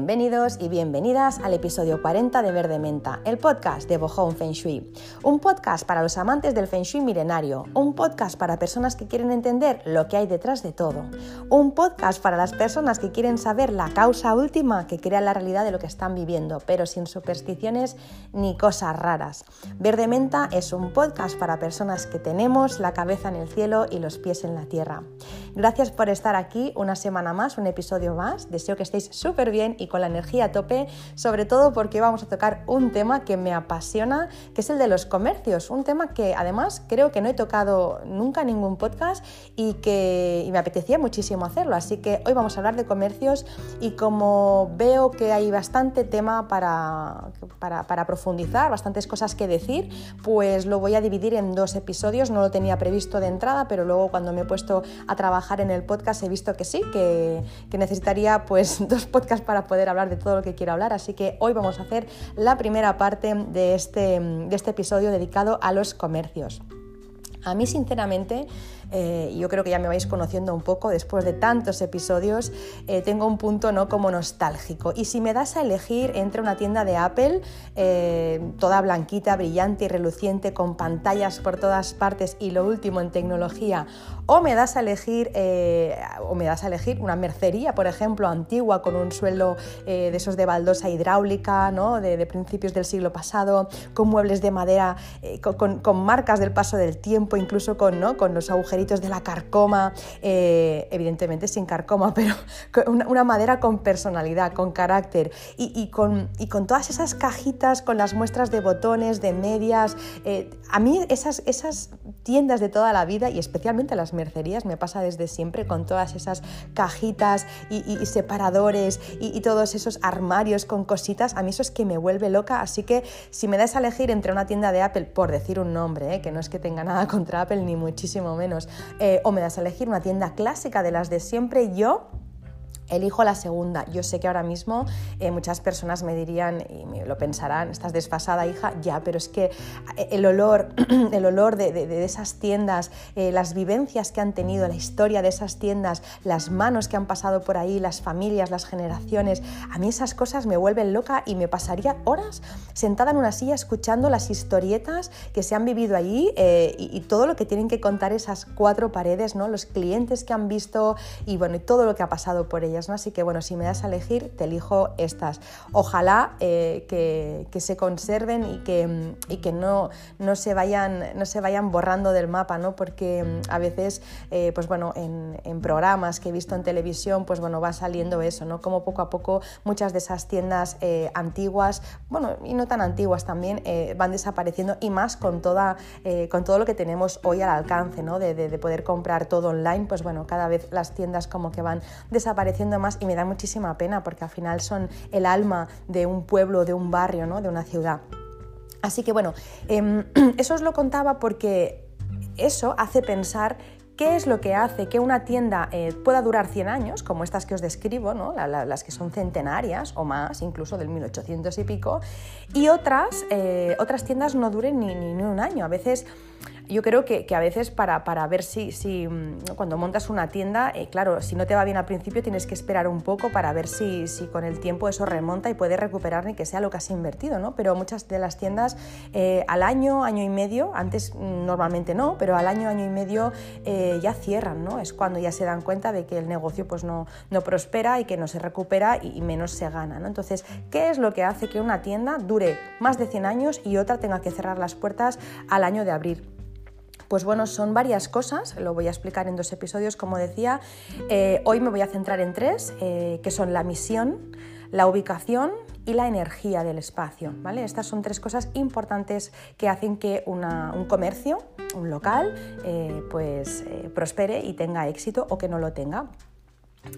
Bienvenidos y bienvenidas al episodio 40 de Verde Menta, el podcast de Bohong Feng Shui. Un podcast para los amantes del Feng Shui milenario, un podcast para personas que quieren entender lo que hay detrás de todo, un podcast para las personas que quieren saber la causa última que crea la realidad de lo que están viviendo, pero sin supersticiones ni cosas raras. Verde Menta es un podcast para personas que tenemos la cabeza en el cielo y los pies en la tierra. Gracias por estar aquí una semana más, un episodio más. Deseo que estéis súper bien y con la energía a tope, sobre todo porque vamos a tocar un tema que me apasiona, que es el de los comercios, un tema que además creo que no he tocado nunca en ningún podcast y que me apetecía muchísimo hacerlo. Así que hoy vamos a hablar de comercios y como veo que hay bastante tema para, para, para profundizar, bastantes cosas que decir, pues lo voy a dividir en dos episodios. No lo tenía previsto de entrada, pero luego cuando me he puesto a trabajar en el podcast he visto que sí, que, que necesitaría pues dos podcasts para poder hablar de todo lo que quiero hablar, así que hoy vamos a hacer la primera parte de este, de este episodio dedicado a los comercios. A mí, sinceramente, eh, yo creo que ya me vais conociendo un poco después de tantos episodios, eh, tengo un punto no como nostálgico. Y si me das a elegir entre una tienda de Apple, eh, toda blanquita, brillante y reluciente, con pantallas por todas partes y lo último en tecnología, o me das a elegir, o me das a elegir una mercería, por ejemplo, antigua, con un suelo de esos de baldosa hidráulica, ¿no? de, principios del siglo pasado, con muebles de madera, con, con, marcas del paso del tiempo, incluso con, ¿no? con los agujeritos de la carcoma, eh, evidentemente sin carcoma, pero una, madera con personalidad, con carácter y, con, todas esas cajitas con las muestras de botones, de medias. Eh, a mí esas, esas tiendas de toda la vida y especialmente las mercerías me pasa desde siempre con todas esas cajitas y, separadores y, todos esos armarios con cositas, a mí eso es que me vuelve loca, así que si me das a elegir entre una tienda de Apple, por decir un nombre, eh, que no es que tenga nada contra Apple ni muchísimo menos, eh, o me das a elegir una tienda clásica de las de siempre, yo Elijo la segunda. Yo sé que ahora mismo eh, muchas personas me dirían y me lo pensarán, estás desfasada hija, ya, pero es que eh, el olor, el olor de, esas tiendas, eh, las vivencias que han tenido, la historia de esas tiendas, las manos que han pasado por ahí, las familias, las generaciones, a mí esas cosas me vuelven loca y me pasaría horas sentada en una silla escuchando las historietas que se han vivido allí y, todo lo que tienen que contar esas cuatro paredes, ¿no? los clientes que han visto y bueno, y todo lo que ha pasado por ellas. Así que bueno, si me das a elegir, te elijo estas. Ojalá eh, que, se conserven y que, que no, no, se vayan, no se vayan borrando del mapa, ¿no? Porque mm, a veces, eh, pues bueno, en, programas que he visto en televisión, pues bueno, va saliendo eso, ¿no? Como poco a poco muchas de esas tiendas eh, antiguas, bueno, y no tan antiguas también, van desapareciendo y más con, toda, con todo lo que tenemos hoy al alcance, ¿no? De, de poder comprar todo online, pues bueno, cada vez las tiendas como que van desapareciendo más y me da muchísima pena porque al final son el alma de un pueblo, de un barrio, ¿no? de una ciudad. Así que bueno, em, eso os lo contaba porque eso hace pensar ¿Qué es lo que hace que una tienda eh, pueda durar 100 años, como estas que os describo, ¿no? las que son centenarias o más, incluso del 1800 y pico, y otras, eh, otras tiendas no duren ni, ni, un año? A veces yo creo que, a veces para, para ver si, si, mm, cuando montas una tienda, eh, claro, si no te va bien al principio tienes que esperar un poco para ver si, si con el tiempo eso remonta y puedes recuperar ni que sea lo que has invertido, ¿no? Pero muchas de las tiendas eh, al año, año y medio, antes mm, normalmente no, pero al año, año y medio eh, ya cierran, ¿no? Es cuando ya se dan cuenta de que el negocio pues no, no prospera y que no se recupera y, menos se gana, ¿no? Entonces, ¿qué es lo que hace que una tienda dure más de 100 años y otra tenga que cerrar las puertas al año de abrir? Pues bueno, son varias cosas, lo voy a explicar en dos episodios, como decía. Eh, hoy me voy a centrar en tres, eh, que son la misión, la ubicación y la energía del espacio. ¿vale? Estas son tres cosas importantes que hacen que un comercio, un local, eh, pues prospere y tenga éxito o que no lo tenga.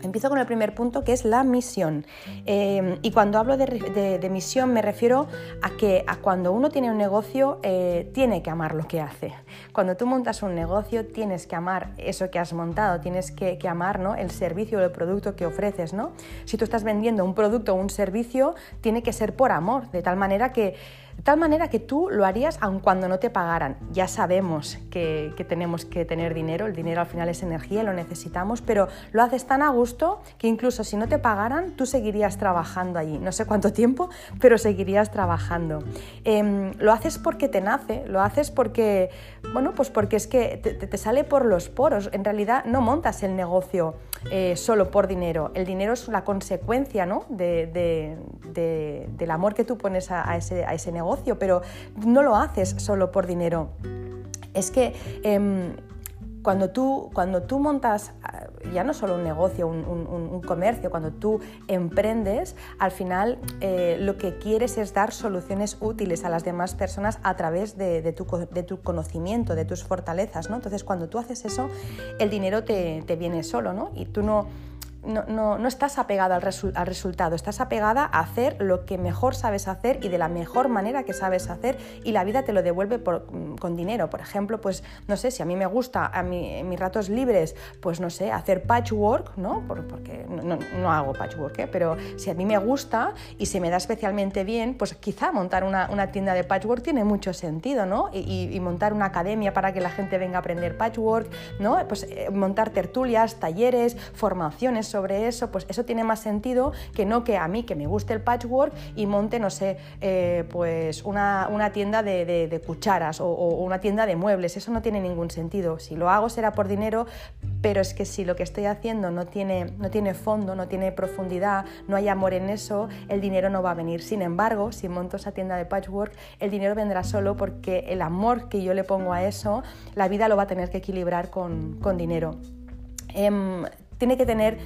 Empiezo con el primer punto que es la misión. Eh, y cuando hablo de, misión me refiero a que cuando uno tiene un negocio eh, tiene que amar lo que hace. Cuando tú montas un negocio tienes que amar eso que has montado, tienes que, amar ¿no? el servicio o el producto que ofreces. ¿no? Si tú estás vendiendo un producto o un servicio, tiene que ser por amor, de tal manera que De tal manera que tú lo harías aun cuando no te pagaran. Ya sabemos que, tenemos que tener dinero, el dinero al final es energía, lo necesitamos, pero lo haces tan a gusto que incluso si no te pagaran, tú seguirías trabajando allí. No sé cuánto tiempo, pero seguirías trabajando. Em, lo haces porque te nace, lo haces porque, bueno, pues porque es que te, sale por los poros. En realidad no montas el negocio eh, solo por dinero. El dinero es la consecuencia ¿no? de, del amor que tú pones a ese negocio pero no lo haces solo por dinero. Es que em, cuando, tú, cuando tú montas ah, ya no solo un negocio, un, comercio, cuando tú emprendes, al final eh, lo que quieres es dar soluciones útiles a las demás personas a través de, tu, conocimiento, de tus fortalezas. ¿no? Entonces, cuando tú haces eso, el dinero te, te viene solo ¿no? y tú no no, no, estás apegada al, al, resultado, estás apegada a hacer lo que mejor sabes hacer y de la mejor manera que sabes hacer y la vida te lo devuelve mm, con dinero. Por ejemplo, pues no sé, si a mí me gusta a en mis ratos libres, pues no sé, hacer patchwork, ¿no? porque no, hago patchwork, ¿eh? pero si a mí me gusta y se me da especialmente bien, pues quizá montar una, tienda de patchwork tiene mucho sentido, ¿no? Y, montar una academia para que la gente venga a aprender patchwork, ¿no? Pues eh, montar tertulias, talleres, formaciones sobre eso, pues eso tiene más sentido que no que a mí que me guste el patchwork y monte, no sé, eh, pues una, tienda de, cucharas o, una tienda de muebles. Eso no tiene ningún sentido. Si lo hago será por dinero, pero es que si lo que estoy haciendo no tiene, no tiene fondo, no tiene profundidad, no hay amor en eso, el dinero no va a venir. Sin embargo, si monto esa tienda de patchwork, el dinero vendrá solo porque el amor que yo le pongo a eso, la vida lo va a tener que equilibrar con, dinero. Em, tiene que tener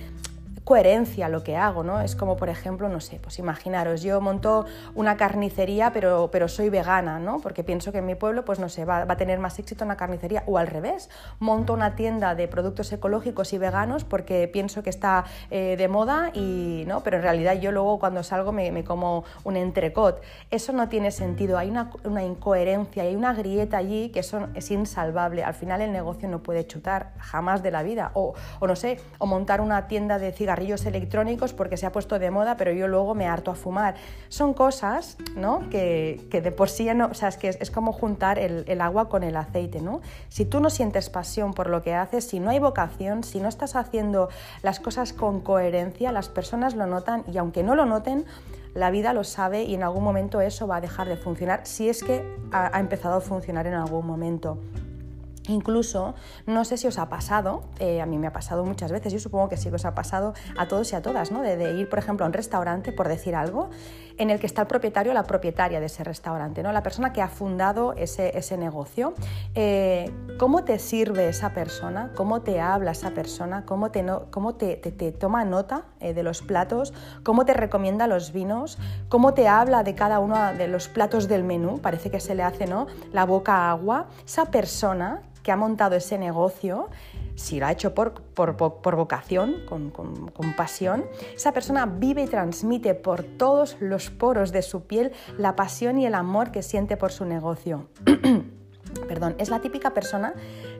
coherencia lo que hago, ¿no? Es como, por ejemplo, no sé, pues imaginaros, yo monto una carnicería, pero, pero soy vegana, ¿no? Porque pienso que en mi pueblo, pues no sé, va, a tener más éxito una carnicería, o al revés, monto una tienda de productos ecológicos y veganos porque pienso que está eh, de moda y, ¿no? Pero en realidad yo luego cuando salgo me, como un entrecot. Eso no tiene sentido, hay una, una incoherencia, hay una grieta allí que eso es insalvable. Al final el negocio no puede chutar jamás de la vida, o, o no sé, o montar una tienda de cigarrillos electrónicos porque se ha puesto de moda, pero yo luego me harto a fumar. Son cosas ¿no? que, de por sí no, o sea, es que es, como juntar el, agua con el aceite. ¿no? Si tú no sientes pasión por lo que haces, si no hay vocación, si no estás haciendo las cosas con coherencia, las personas lo notan y aunque no lo noten, la vida lo sabe y en algún momento eso va a dejar de funcionar si es que ha empezado a funcionar en algún momento. Incluso, no sé si os ha pasado, eh, a mí me ha pasado muchas veces, yo supongo que sí que os ha pasado a todos y a todas, ¿no? de, ir, por ejemplo, a un restaurante, por decir algo, en el que está el propietario o la propietaria de ese restaurante, ¿no? la persona que ha fundado ese, ese negocio. Eh, ¿Cómo te sirve esa persona? ¿Cómo te habla esa persona? ¿Cómo te, cómo te, te, toma nota eh, de los platos? ¿Cómo te recomienda los vinos? ¿Cómo te habla de cada uno de los platos del menú? Parece que se le hace ¿no? la boca agua. Esa persona que ha montado ese negocio, si lo ha hecho por, por, vocación, con, con, pasión, esa persona vive y transmite por todos los poros de su piel la pasión y el amor que siente por su negocio. Perdón, es la típica persona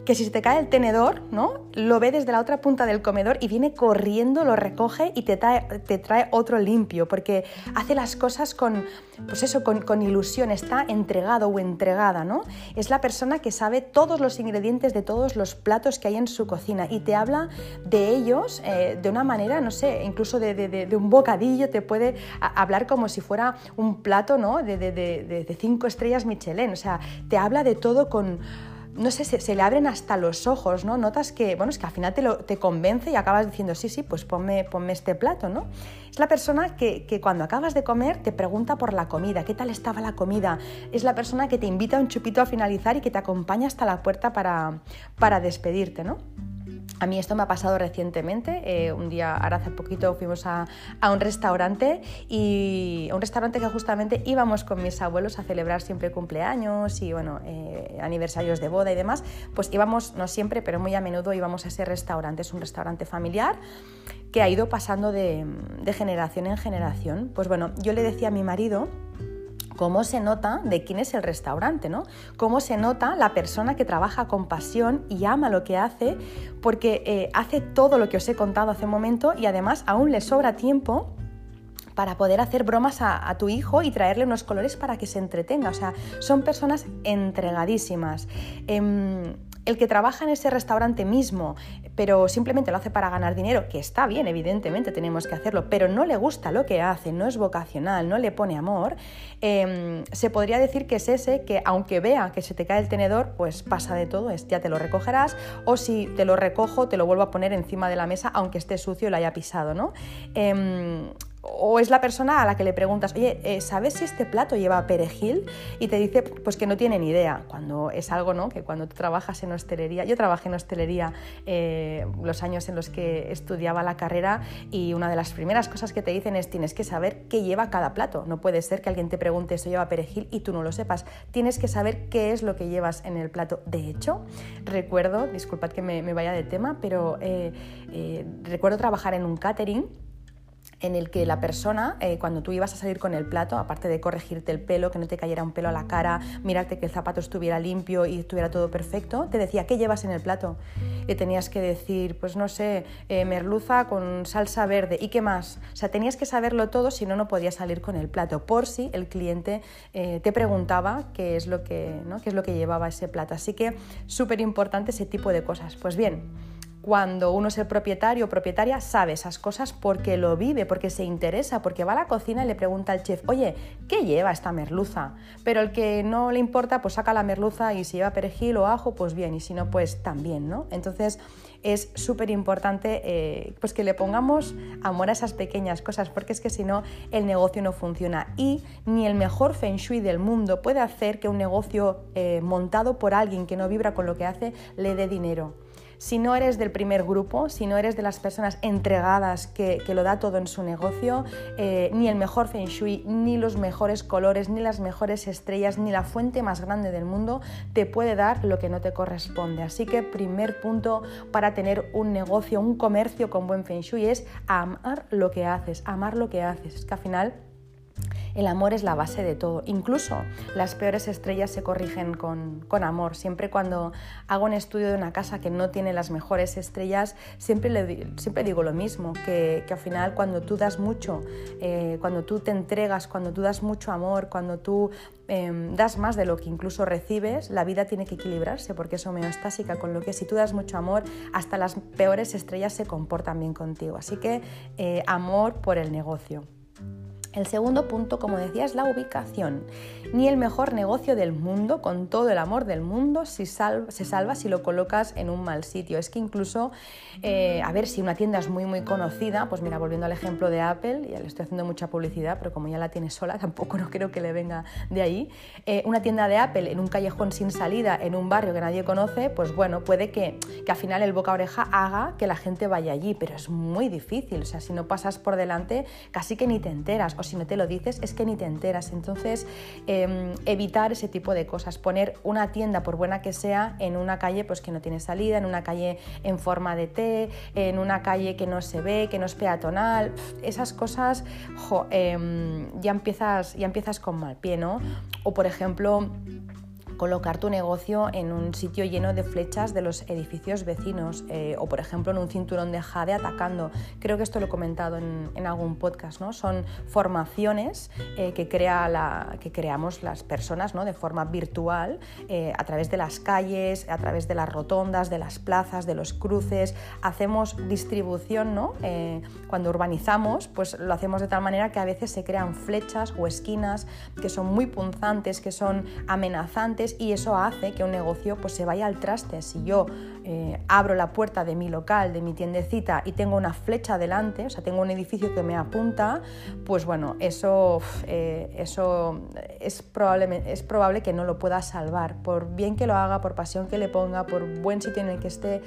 que si se te cae el tenedor, ¿no? Lo ve desde la otra punta del comedor y viene corriendo, lo recoge y te trae, otro limpio, porque hace las cosas con, pues eso, con, ilusión, está entregado o entregada, ¿no? Es la persona que sabe todos los ingredientes de todos los platos que hay en su cocina y te habla de ellos eh, de una manera, no sé, incluso de, un bocadillo, te puede hablar como si fuera un plato, ¿no? De, cinco estrellas Michelin, o sea, te habla de todo con no sé, se, le abren hasta los ojos, ¿no? Notas que, bueno, es que al final te, te convence y acabas diciendo, sí, sí, pues ponme, ponme este plato, ¿no? Es la persona que, que, cuando acabas de comer te pregunta por la comida, qué tal estaba la comida. Es la persona que te invita a un chupito a finalizar y que te acompaña hasta la puerta para, para despedirte, ¿no? A mí esto me ha pasado recientemente. Eh, un día, ahora hace poquito, fuimos a, un restaurante y un restaurante que justamente íbamos con mis abuelos a celebrar siempre cumpleaños y bueno, eh, aniversarios de boda y demás. Pues íbamos, no siempre, pero muy a menudo íbamos a ese restaurante. Es un restaurante familiar que ha ido pasando de generación en generación. Pues bueno, yo le decía a mi marido cómo se nota de quién es el restaurante, ¿no? Cómo se nota la persona que trabaja con pasión y ama lo que hace, porque eh, hace todo lo que os he contado hace un momento y además aún le sobra tiempo para poder hacer bromas a, tu hijo y traerle unos colores para que se entretenga. O sea, son personas entregadísimas. Em, el que trabaja en ese restaurante mismo, pero simplemente lo hace para ganar dinero, que está bien, evidentemente tenemos que hacerlo, pero no le gusta lo que hace, no es vocacional, no le pone amor, em, se podría decir que es ese que aunque vea que se te cae el tenedor, pues pasa de todo, es ya te lo recogerás, o si te lo recojo, te lo vuelvo a poner encima de la mesa, aunque esté sucio y lo haya pisado, ¿no? Em, o es la persona a la que le preguntas, oye, eh, ¿sabes si este plato lleva perejil? Y te dice, pues que no tiene ni idea, cuando es algo, ¿no? Que cuando tú trabajas en hostelería, yo trabajé en hostelería eh, los años en los que estudiaba la carrera y una de las primeras cosas que te dicen es tienes que saber qué lleva cada plato. No puede ser que alguien te pregunte, ¿eso lleva perejil? y tú no lo sepas. Tienes que saber qué es lo que llevas en el plato. De hecho, recuerdo, disculpad que me, vaya de tema, pero eh, recuerdo trabajar en un catering en el que la persona, eh, cuando tú ibas a salir con el plato, aparte de corregirte el pelo, que no te cayera un pelo a la cara, mirarte que el zapato estuviera limpio y estuviera todo perfecto, te decía, ¿qué llevas en el plato? Y tenías que decir, pues no sé, eh, merluza con salsa verde, ¿y qué más? O sea, tenías que saberlo todo, si no, no podías salir con el plato, por si el cliente eh, te preguntaba qué es, lo que, ¿no? qué es lo que llevaba ese plato. Así que súper importante ese tipo de cosas. Pues bien, cuando uno es el propietario o propietaria, sabe esas cosas porque lo vive, porque se interesa, porque va a la cocina y le pregunta al chef, oye, ¿qué lleva esta merluza? Pero el que no le importa, pues saca la merluza y si lleva perejil o ajo, pues bien, y si no, pues también, ¿no? Entonces es súper importante eh, pues que le pongamos amor a esas pequeñas cosas, porque es que si no, el negocio no funciona. Y ni el mejor feng shui del mundo puede hacer que un negocio eh, montado por alguien que no vibra con lo que hace le dé dinero si no eres del primer grupo, si no eres de las personas entregadas que, lo da todo en su negocio, eh, ni el mejor feng shui, ni los mejores colores, ni las mejores estrellas, ni la fuente más grande del mundo te puede dar lo que no te corresponde. Así que primer punto para tener un negocio, un comercio con buen feng shui es amar lo que haces, amar lo que haces. Es que al final el amor es la base de todo. Incluso las peores estrellas se corrigen con, amor. Siempre cuando hago un estudio de una casa que no tiene las mejores estrellas, siempre, siempre digo lo mismo, que, al final cuando tú das mucho, eh, cuando tú te entregas, cuando tú das mucho amor, cuando tú em, das más de lo que incluso recibes, la vida tiene que equilibrarse porque es homeostásica, con lo que si tú das mucho amor, hasta las peores estrellas se comportan bien contigo. Así que eh, amor por el negocio. El segundo punto, como decía, es la ubicación. Ni el mejor negocio del mundo, con todo el amor del mundo, se salva si lo colocas en un mal sitio. Es que incluso, eh, a ver, si una tienda es muy, muy conocida, pues mira, volviendo al ejemplo de Apple, ya le estoy haciendo mucha publicidad, pero como ya la tiene sola, tampoco no creo que le venga de ahí. Eh, una tienda de Apple en un callejón sin salida, en un barrio que nadie conoce, pues bueno, puede que, que al final el boca oreja haga que la gente vaya allí, pero es muy difícil. O sea, si no pasas por delante, casi que ni te enteras si no te lo dices es que ni te enteras. Entonces, em, evitar ese tipo de cosas, poner una tienda, por buena que sea, en una calle pues, que no tiene salida, en una calle en forma de T, en una calle que no se ve, que no es peatonal, esas cosas em, ya, empiezas, ya empiezas con mal pie, ¿no? O por ejemplo, colocar tu negocio en un sitio lleno de flechas de los edificios vecinos eh, o por ejemplo en un cinturón de jade atacando. Creo que esto lo he comentado en, algún podcast, ¿no? Son formaciones eh, que, crea la, que creamos las personas ¿no? de forma virtual eh, a través de las calles, a través de las rotondas, de las plazas, de los cruces. Hacemos distribución, ¿no? cuando urbanizamos, pues lo hacemos de tal manera que a veces se crean flechas o esquinas que son muy punzantes, que son amenazantes y eso hace que un negocio pues, se vaya al traste. Si yo eh, abro la puerta de mi local, de mi tiendecita y tengo una flecha delante, o sea, tengo un edificio que me apunta, pues bueno, eso, eh, eso es, probable, es probable que no lo pueda salvar. Por bien que lo haga, por pasión que le ponga, por buen sitio en el que esté,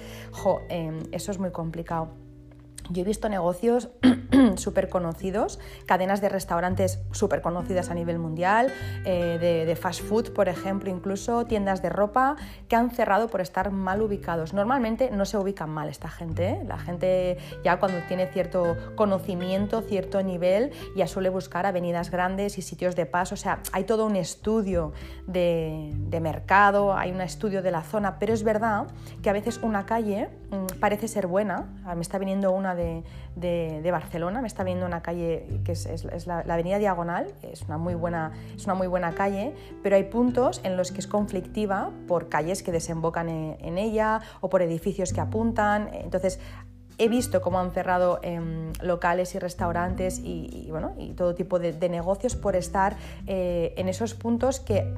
em, eso es muy complicado. Yo he visto negocios súper conocidos, cadenas de restaurantes súper conocidas a nivel mundial, eh, de, fast food, por ejemplo, incluso tiendas de ropa que han cerrado por estar mal ubicados. Normalmente no se ubican mal esta gente, ¿eh? la gente ya cuando tiene cierto conocimiento, cierto nivel, ya suele buscar avenidas grandes y sitios de paso, o sea, hay todo un estudio de, mercado, hay un estudio de la zona, pero es verdad que a veces una calle mm, parece ser buena, me está viniendo una Barcelona, me está viendo una calle que es, la, Avenida Diagonal, es una, muy buena, es una muy buena calle, pero hay puntos en los que es conflictiva por calles que desembocan en, ella o por edificios que apuntan. Entonces, he visto cómo han cerrado em, locales y restaurantes y, bueno, y todo tipo de, negocios por estar eh, en esos puntos que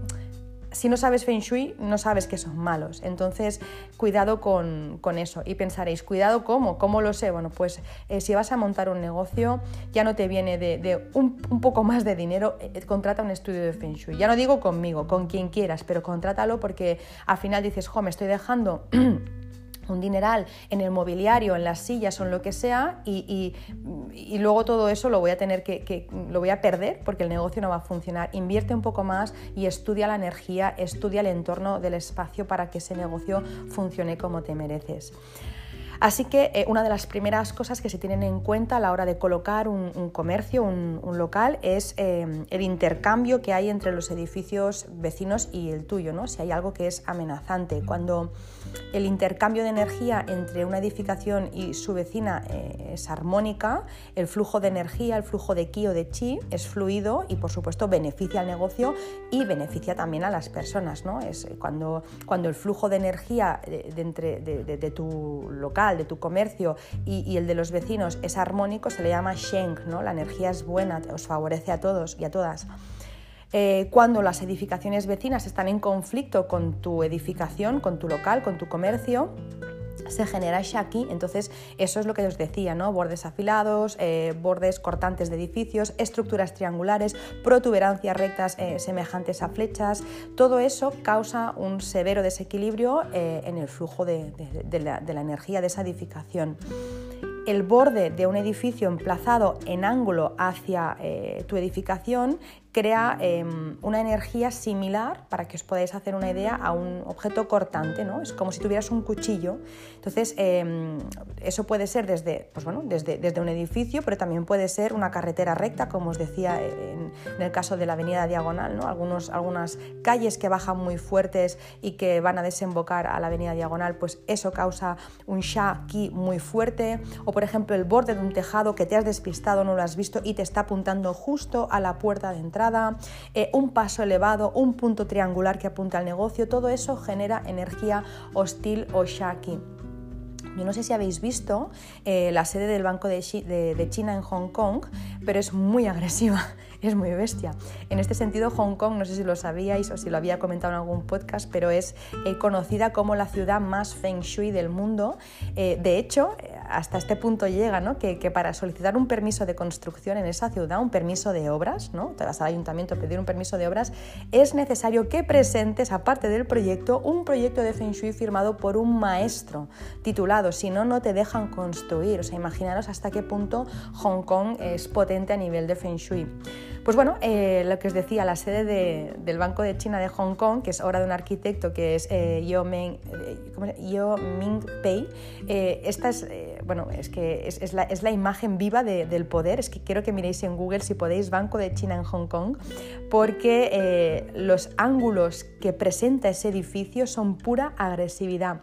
si no sabes Feng Shui, no sabes que son malos. Entonces, cuidado con, eso. Y pensaréis, cuidado cómo, ¿cómo lo sé? Bueno, pues eh, si vas a montar un negocio, ya no te viene de, un, poco más de dinero, eh, contrata un estudio de Feng Shui. Ya no digo conmigo, con quien quieras, pero contrátalo porque al final dices, jo, me estoy dejando un dineral en el mobiliario, en las sillas o en lo que sea y, luego todo eso lo voy a tener que, lo voy a perder porque el negocio no va a funcionar. Invierte un poco más y estudia la energía, estudia el entorno del espacio para que ese negocio funcione como te mereces. Así que eh, una de las primeras cosas que se tienen en cuenta a la hora de colocar un, comercio, un, local, es eh, el intercambio que hay entre los edificios vecinos y el tuyo, ¿no? si hay algo que es amenazante. Cuando el intercambio de energía entre una edificación y su vecina eh, es armónica, el flujo de energía, el flujo de ki o de chi es fluido y por supuesto beneficia al negocio y beneficia también a las personas. ¿no? Es eh, cuando, cuando el flujo de energía de, entre, de, tu local, de tu comercio y, el de los vecinos es armónico, se le llama Sheng, ¿no? la energía es buena, os favorece a todos y a todas. Eh, cuando las edificaciones vecinas están en conflicto con tu edificación, con tu local, con tu comercio, se genera Shaki, entonces eso es lo que os decía, ¿no? Bordes afilados, eh, bordes cortantes de edificios, estructuras triangulares, protuberancias rectas eh, semejantes a flechas, todo eso causa un severo desequilibrio en el flujo de, de la energía de esa edificación el borde de un edificio emplazado en ángulo hacia tu edificación crea em, una energía similar, para que os podáis hacer una idea, a un objeto cortante, ¿no? Es como si tuvieras un cuchillo. Entonces, em, eso puede ser desde, pues bueno, desde, desde, un edificio, pero también puede ser una carretera recta, como os decía en, el caso de la avenida Diagonal, ¿no? Algunos, algunas calles que bajan muy fuertes y que van a desembocar a la avenida Diagonal, pues eso causa un sha ki muy fuerte. O, por ejemplo, el borde de un tejado que te has despistado, no lo has visto y te está apuntando justo a la puerta de entrada eh, un paso elevado, un punto triangular que apunta al negocio, todo eso genera energía hostil o shaki. Yo no sé si habéis visto eh, la sede del Banco de, China en Hong Kong, pero es muy agresiva, es muy bestia. En este sentido, Hong Kong, no sé si lo sabíais o si lo había comentado en algún podcast, pero es eh, conocida como la ciudad más feng shui del mundo. de hecho, hasta este punto llega, ¿no? que, para solicitar un permiso de construcción en esa ciudad, un permiso de obras, ¿no? te vas al ayuntamiento a pedir un permiso de obras, es necesario que presentes, aparte del proyecto, un proyecto de Feng Shui firmado por un maestro titulado, si no, no te dejan construir. O sea, imaginaros hasta qué punto Hong Kong es potente a nivel de Feng Shui. Pues bueno, eh, lo que os decía, la sede del Banco de China de Hong Kong, que es obra de un arquitecto que es eh, Yo, eh, Ming Pei, esta es, bueno, es que es, la, imagen viva del poder. Es que quiero que miréis en Google si podéis Banco de China en Hong Kong, porque los ángulos que presenta ese edificio son pura agresividad.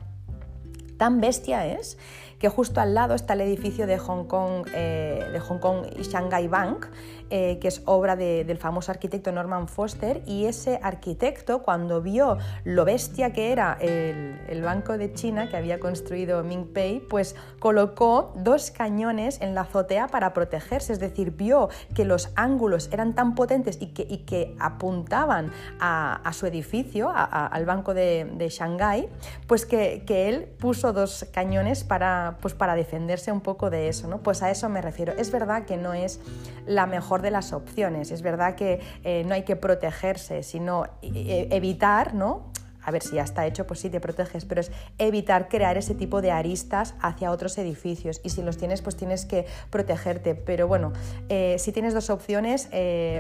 Tan bestia es que justo al lado está el edificio de Hong Kong, de Hong Kong Shanghai Bank, eh, que es obra del famoso arquitecto Norman Foster, y ese arquitecto, cuando vio lo bestia que era el, Banco de China que había construido Ming Pei, pues colocó dos cañones en la azotea para protegerse, es decir, vio que los ángulos eran tan potentes y que, apuntaban a, su edificio, al Banco de, de Shanghái, pues que, él puso dos cañones para, pues para defenderse un poco de eso, ¿no? Pues a eso me refiero. Es verdad que no es la mejor de las opciones. Es verdad que eh, no hay que protegerse, sino eh, evitar, ¿no? A ver si ya está hecho, pues sí te proteges, pero es evitar crear ese tipo de aristas hacia otros edificios. Y si los tienes, pues tienes que protegerte. Pero bueno, eh, si tienes dos opciones,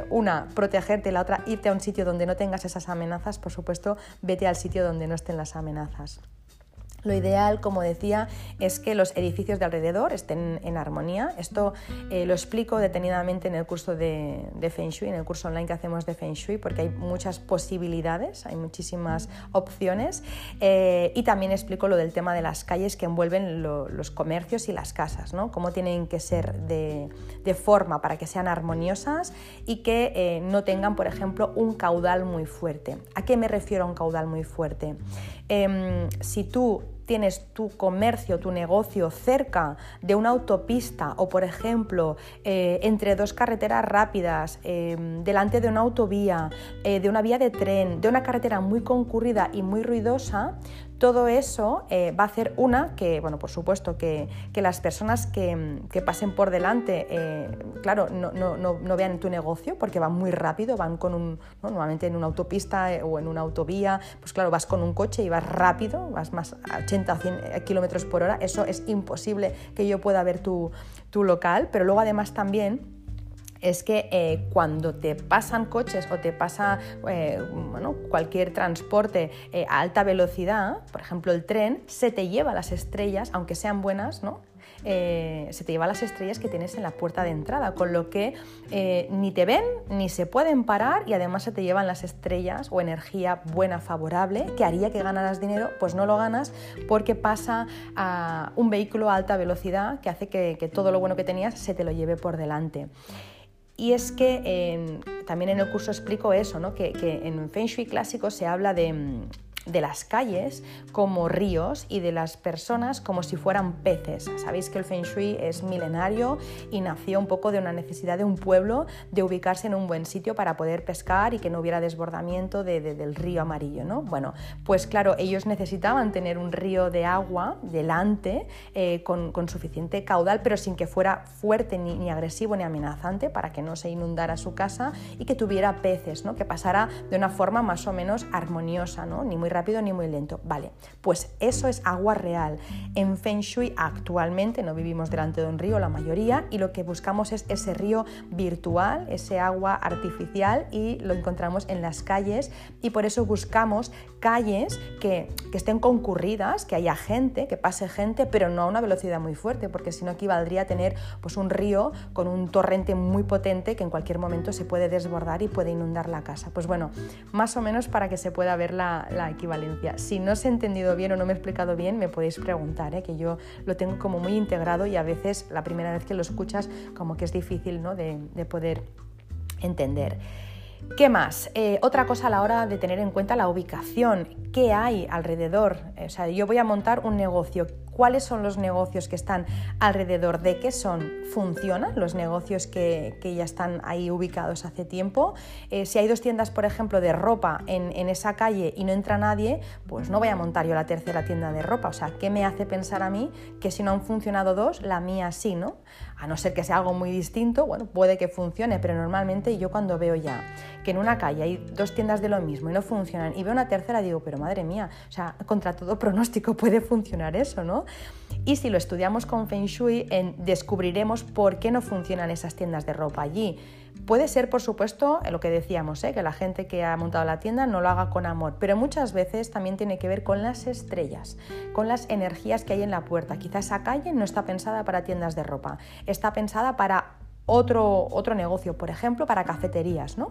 una, protegerte, la otra, irte a un sitio donde no tengas esas amenazas, por supuesto, vete al sitio donde no estén las amenazas. Lo ideal, como decía, es que los edificios de alrededor estén en armonía. Esto eh, lo explico detenidamente en el curso de, Feng Shui, en el curso online que hacemos de Feng Shui, porque hay muchas posibilidades, hay muchísimas opciones. Eh, y también explico lo del tema de las calles que envuelven los comercios y las casas, ¿no? cómo tienen que ser de, forma para que sean armoniosas y que eh, no tengan, por ejemplo, un caudal muy fuerte. ¿A qué me refiero a un caudal muy fuerte? Em, si tú tienes tu comercio, tu negocio cerca de una autopista o, por ejemplo, eh, entre dos carreteras rápidas, em, delante de una autovía, eh, de una vía de tren, de una carretera muy concurrida y muy ruidosa, todo eso eh, va a hacer una que, bueno, por supuesto, que, las personas que, pasen por delante, eh, claro, no, no, vean tu negocio porque van muy rápido, van con un, normalmente en una autopista eh, o en una autovía, pues claro, vas con un coche y vas rápido, vas más a 80 o 100 kilómetros por hora, eso es imposible que yo pueda ver tu, tu local, pero luego además también es que eh, cuando te pasan coches o te pasa eh, cualquier transporte eh, a alta velocidad, por ejemplo el tren, se te lleva las estrellas, aunque sean buenas, ¿no? se te lleva las estrellas que tienes en la puerta de entrada, con lo que ni te ven ni se pueden parar y además se te llevan las estrellas o energía buena, favorable, que haría que ganaras dinero, pues no lo ganas porque pasa un vehículo a alta velocidad que hace que, que todo lo bueno que tenías se te lo lleve por delante. Y es que también en el curso explico eso, ¿no? que, que en Feng Shui clásico se habla de, de las calles como ríos y de las personas como si fueran peces. Sabéis que el Feng Shui es milenario y nació un poco de una necesidad de un pueblo de ubicarse en un buen sitio para poder pescar y que no hubiera desbordamiento del río amarillo. ¿no? Bueno, pues claro, ellos necesitaban tener un río de agua delante eh, con, suficiente caudal, pero sin que fuera fuerte ni, ni, agresivo ni amenazante para que no se inundara su casa y que tuviera peces, ¿no? que pasara de una forma más o menos armoniosa, ¿no? ni muy rápido ni muy lento. Vale, pues eso es agua real. En Feng Shui actualmente no vivimos delante de un río la mayoría y lo que buscamos es ese río virtual, ese agua artificial y lo encontramos en las calles y por eso buscamos calles que, estén concurridas, que haya gente, que pase gente, pero no a una velocidad muy fuerte, porque si no equivaldría a tener pues, un río con un torrente muy potente que en cualquier momento se puede desbordar y puede inundar la casa. Pues bueno, más o menos para que se pueda ver la, la equivalencia. Si no os he entendido bien o no me he explicado bien, me podéis preguntar, ¿eh? que yo lo tengo como muy integrado y a veces la primera vez que lo escuchas como que es difícil ¿no? de, de poder entender. ¿Qué más? Eh, otra cosa a la hora de tener en cuenta la ubicación. ¿Qué hay alrededor? O sea, yo voy a montar un negocio cuáles son los negocios que están alrededor, de qué son, funcionan los negocios que, ya están ahí ubicados hace tiempo. Eh, si hay dos tiendas, por ejemplo, de ropa en, esa calle y no entra nadie, pues no voy a montar yo la tercera tienda de ropa. O sea, ¿qué me hace pensar a mí que si no han funcionado dos, la mía sí, ¿no? A no ser que sea algo muy distinto, bueno, puede que funcione, pero normalmente yo cuando veo ya que en una calle hay dos tiendas de lo mismo y no funcionan y veo una tercera, digo, pero madre mía, o sea, contra todo pronóstico puede funcionar eso, ¿no? Y si lo estudiamos con Feng Shui, descubriremos por qué no funcionan esas tiendas de ropa allí. Puede ser, por supuesto, lo que decíamos, ¿eh? que la gente que ha montado la tienda no lo haga con amor, pero muchas veces también tiene que ver con las estrellas, con las energías que hay en la puerta. Quizás esa calle no está pensada para tiendas de ropa, está pensada para otro, otro negocio, por ejemplo, para cafeterías, ¿no?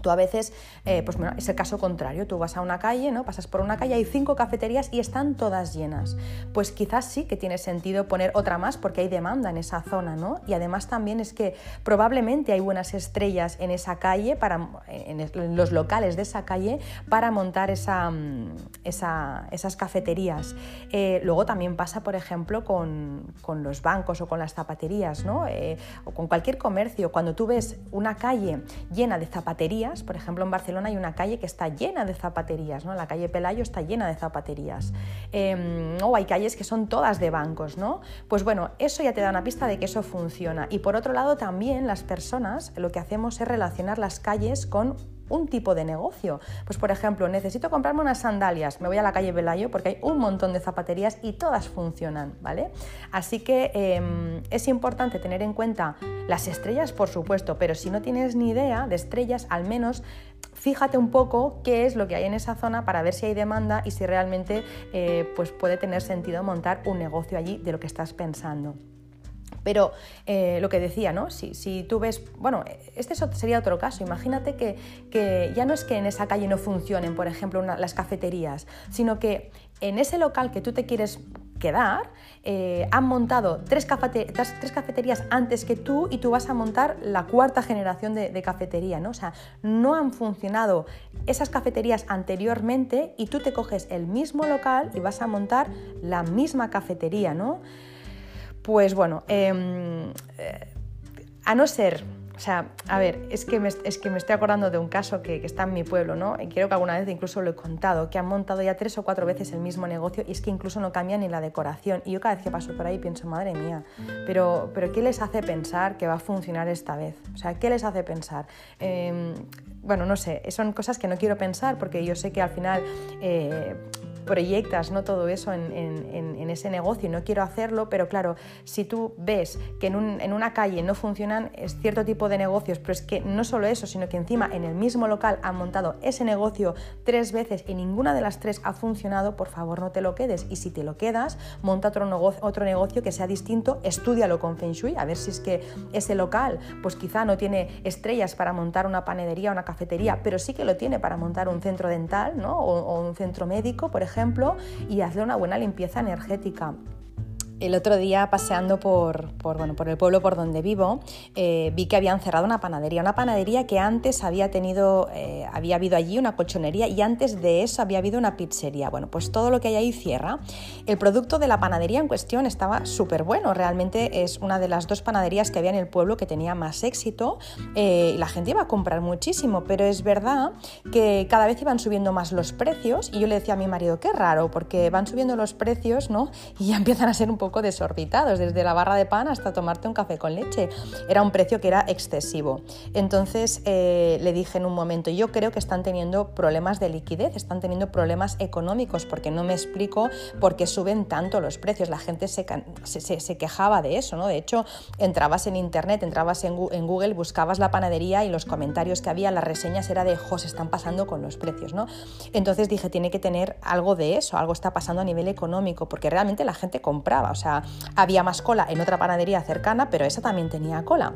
Tú a veces, eh, pues bueno, es el caso contrario, tú vas a una calle, ¿no? Pasas por una calle, hay cinco cafeterías y están todas llenas. Pues quizás sí que tiene sentido poner otra más porque hay demanda en esa zona, ¿no? Y además también es que probablemente hay buenas estrellas en esa calle, para, en los locales de esa calle, para montar esa, mm, esas cafeterías. Eh, luego también pasa, por ejemplo, con, los bancos o con las zapaterías, ¿no? Eh, o con cualquier comercio. Cuando tú ves una calle llena de zapaterías, por ejemplo, en Barcelona hay una calle que está llena de zapaterías, ¿no? La calle Pelayo está llena de zapaterías. Em, o hay calles que son todas de bancos, ¿no? Pues bueno, eso ya te da una pista de que eso funciona. Y por otro lado, también las personas lo que hacemos es relacionar las calles con un tipo de negocio. Pues por ejemplo, necesito comprarme unas sandalias, me voy a la calle Velayo porque hay un montón de zapaterías y todas funcionan, ¿vale? Así que em, es importante tener en cuenta las estrellas, por supuesto, pero si no tienes ni idea de estrellas, al menos fíjate un poco qué es lo que hay en esa zona para ver si hay demanda y si realmente eh, pues puede tener sentido montar un negocio allí de lo que estás pensando. Pero eh, lo que decía, ¿no? Si, tú ves, bueno, este sería otro caso. Imagínate que, ya no es que en esa calle no funcionen, por ejemplo, las cafeterías, sino que en ese local que tú te quieres quedar, eh, han montado tres, cafeterías antes que tú y tú vas a montar la cuarta generación de, cafetería, ¿no? O sea, no han funcionado esas cafeterías anteriormente y tú te coges el mismo local y vas a montar la misma cafetería, ¿no? Pues bueno, em, eh, a no ser o sea, a ver, es que me, es que me estoy acordando de un caso que, está en mi pueblo, ¿no? Y creo que alguna vez incluso lo he contado, que han montado ya tres o cuatro veces el mismo negocio y es que incluso no cambia ni la decoración. Y yo cada vez que paso por ahí pienso, madre mía, pero, pero ¿qué les hace pensar que va a funcionar esta vez? O sea, ¿qué les hace pensar? Em, bueno, no sé, son cosas que no quiero pensar porque yo sé que al final eh, proyectas ¿no? todo eso en, ese negocio y no quiero hacerlo, pero claro, si tú ves que en, una calle no funcionan cierto tipo de negocios, pero es que no solo eso, sino que encima en el mismo local han montado ese negocio tres veces y ninguna de las tres ha funcionado, por favor no te lo quedes. Y si te lo quedas, monta otro negocio, otro negocio que sea distinto, estudialo con Feng Shui, a ver si es que ese local, pues quizá no tiene estrellas para montar una panadería o una cafetería, pero sí que lo tiene para montar un centro dental ¿no? o, o un centro médico, por ejemplo y hacer una buena limpieza energética el otro día paseando por, bueno, por el pueblo por donde vivo, eh, vi que habían cerrado una panadería, una panadería que antes había tenido, eh, había habido allí una colchonería y antes de eso había habido una pizzería. Bueno, pues todo lo que hay ahí cierra. El producto de la panadería en cuestión estaba súper bueno, realmente es una de las dos panaderías que había en el pueblo que tenía más éxito eh, la gente iba a comprar muchísimo, pero es verdad que cada vez iban subiendo más los precios y yo le decía a mi marido, qué raro, porque van subiendo los precios, ¿no? Y ya empiezan a ser un poco desorbitados, desde la barra de pan hasta tomarte un café con leche. Era un precio que era excesivo. Entonces eh, le dije en un momento, yo creo que están teniendo problemas de liquidez, están teniendo problemas económicos, porque no me explico por qué suben tanto los precios. La gente se, se, quejaba de eso, ¿no? De hecho, entrabas en internet, entrabas en, Google, buscabas la panadería y los comentarios que había, las reseñas era de, jo, se están pasando con los precios, ¿no? Entonces dije, tiene que tener algo de eso, algo está pasando a nivel económico, porque realmente la gente compraba, sea, había más cola en otra panadería cercana, pero esa también tenía cola.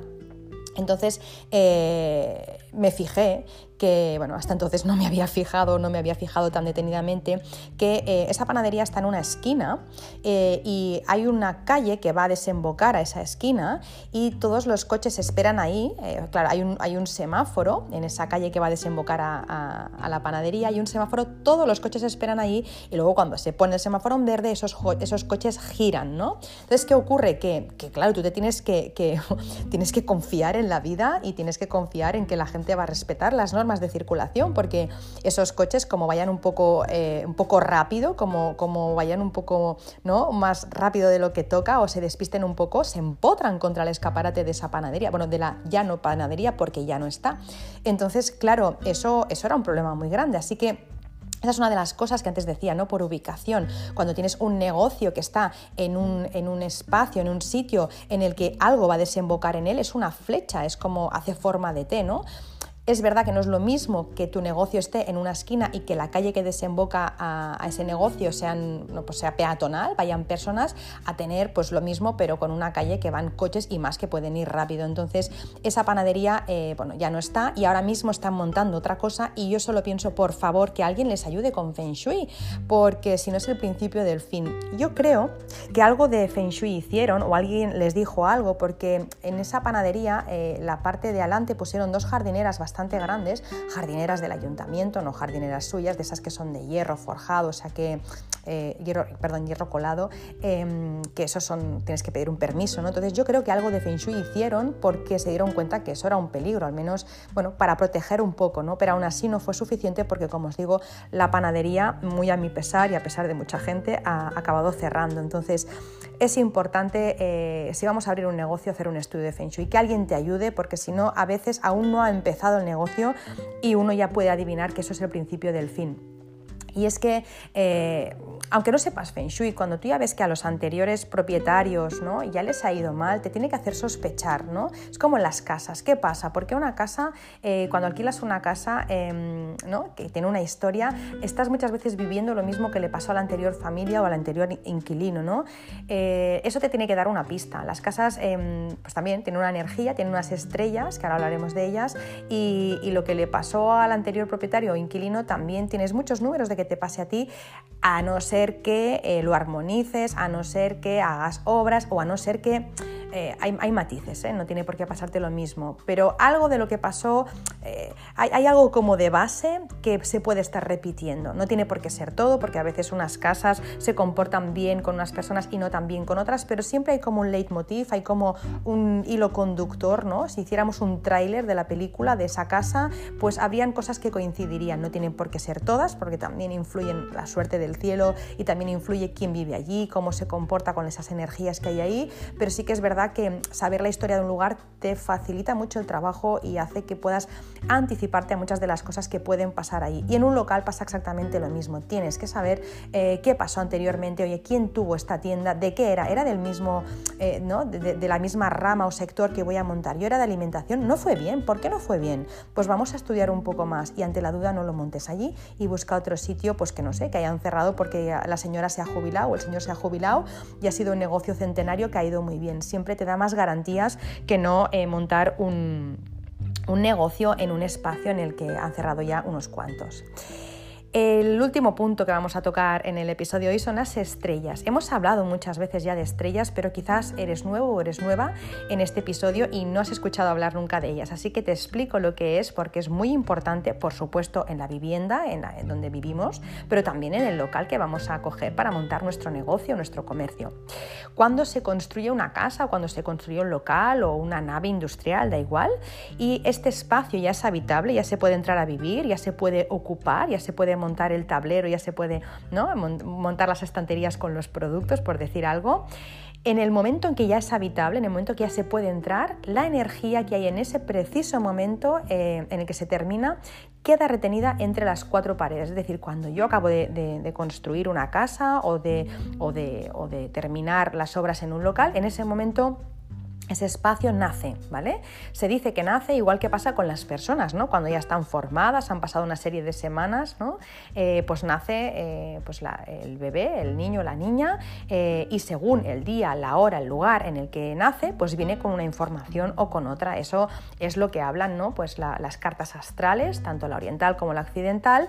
Entonces eh, me fijé que, bueno, hasta entonces no me había fijado, no me había fijado tan detenidamente, que eh, esa panadería está en una esquina eh, y hay una calle que va a desembocar a esa esquina y todos los coches esperan ahí. Eh, claro, hay un, hay un, semáforo en esa calle que va a desembocar a, la panadería, hay un semáforo, todos los coches esperan ahí y luego cuando se pone el semáforo en verde, esos, esos coches giran, ¿no? Entonces, ¿qué ocurre? Que, que claro, tú te tienes que, que, tienes que confiar en la vida y tienes que confiar en que la gente va a respetar las normas de circulación, porque esos coches como vayan un poco, eh, un poco rápido, como, como vayan un poco ¿no? más rápido de lo que toca o se despisten un poco, se empotran contra el escaparate de esa panadería, bueno, de la ya no panadería porque ya no está. Entonces, claro, eso, eso era un problema muy grande, así que esa es una de las cosas que antes decía, ¿no? Por ubicación. Cuando tienes un negocio que está en un, en un, espacio, en un sitio en el que algo va a desembocar en él, es una flecha, es como hace forma de T, ¿no? Es verdad que no es lo mismo que tu negocio esté en una esquina y que la calle que desemboca a, ese negocio no, pues sea peatonal, vayan personas, a tener pues lo mismo pero con una calle que van coches y más que pueden ir rápido. Entonces esa panadería eh, bueno, ya no está y ahora mismo están montando otra cosa y yo solo pienso por favor que alguien les ayude con Feng Shui porque si no es el principio del fin. Yo creo que algo de Feng Shui hicieron o alguien les dijo algo porque en esa panadería eh, la parte de adelante pusieron dos jardineras bastante grandes, jardineras del ayuntamiento, no jardineras suyas, de esas que son de hierro forjado, o sea que eh, hierro, perdón, hierro colado, em, que eso son, tienes que pedir un permiso, ¿no? Entonces yo creo que algo de Feng Shui hicieron porque se dieron cuenta que eso era un peligro, al menos, bueno, para proteger un poco, ¿no? Pero aún así no fue suficiente porque, como os digo, la panadería, muy a mi pesar y a pesar de mucha gente, ha acabado cerrando. Entonces es importante, eh, si vamos a abrir un negocio, hacer un estudio de Feng Shui, que alguien te ayude, porque si no, a veces aún no ha empezado el negocio y uno ya puede adivinar que eso es el principio del fin. Y es que, eh, aunque no sepas Feng Shui, cuando tú ya ves que a los anteriores propietarios ¿no? ya les ha ido mal, te tiene que hacer sospechar, ¿no? Es como en las casas. ¿Qué pasa? Porque una casa, eh, cuando alquilas una casa em, ¿no? que tiene una historia, estás muchas veces viviendo lo mismo que le pasó a la anterior familia o al anterior inquilino, ¿no? Eh, eso te tiene que dar una pista. Las casas, em, pues también tienen una energía, tienen unas estrellas, que ahora hablaremos de ellas, y, y lo que le pasó al anterior propietario o inquilino también tienes muchos números de que te pase a ti, a no ser que eh, lo armonices, a no ser que hagas obras o a no ser que eh, hay, matices, ¿eh? no tiene por qué pasarte lo mismo, pero algo de lo que pasó, hay, algo como de base que se puede estar repitiendo. No tiene por qué ser todo, porque a veces unas casas se comportan bien con unas personas y no tan bien con otras, pero siempre hay como un leitmotiv, hay como un hilo conductor, ¿no? Si hiciéramos un tráiler de la película de esa casa, pues habrían cosas que coincidirían, no tienen por qué ser todas, porque también influyen la suerte del cielo y también influye quién vive allí, cómo se comporta con esas energías que hay ahí, pero sí que es verdad que saber la historia de un lugar te facilita mucho el trabajo y hace que puedas anticiparte a muchas de las cosas que pueden pasar ahí. Y en un local pasa exactamente lo mismo, tienes que saber eh, qué pasó anteriormente, oye, quién tuvo esta tienda, de qué era, era del mismo, eh, ¿no? De, de la misma rama o sector que voy a montar, yo era de alimentación, no fue bien, ¿por qué no fue bien? Pues vamos a estudiar un poco más y ante la duda no lo montes allí y busca otro sitio, pues que no sé, que hayan cerrado porque la señora se ha jubilado o el señor se ha jubilado y ha sido un negocio centenario que ha ido muy bien. Siempre te da más garantías que no eh, montar un, un negocio en un espacio en el que han cerrado ya unos cuantos. El último punto que vamos a tocar en el episodio hoy son las estrellas. Hemos hablado muchas veces ya de estrellas, pero quizás eres nuevo o eres nueva en este episodio y no has escuchado hablar nunca de ellas. Así que te explico lo que es porque es muy importante, por supuesto, en la vivienda, en, donde vivimos, pero también en el local que vamos a coger para montar nuestro negocio, nuestro comercio. Cuando se construye una casa, cuando se construye un local o una nave industrial, da igual, y este espacio ya es habitable, ya se puede entrar a vivir, ya se puede ocupar, ya se puede montar el tablero, ya se puede ¿no? montar las estanterías con los productos, por decir algo. En el momento en que ya es habitable, en el momento que ya se puede entrar, la energía que hay en ese preciso momento eh, en el que se termina queda retenida entre las cuatro paredes. Es decir, cuando yo acabo de, construir una casa o de, o de terminar las obras en un local, en ese momento ese espacio nace, ¿vale? Se dice que nace igual que pasa con las personas, ¿no? Cuando ya están formadas, han pasado una serie de semanas, ¿no? Eh, pues nace eh, pues el bebé, el niño, la niña, eh, y según el día, la hora, el lugar en el que nace, pues viene con una información o con otra. Eso es lo que hablan, ¿no? Pues las cartas astrales, tanto la oriental como la occidental,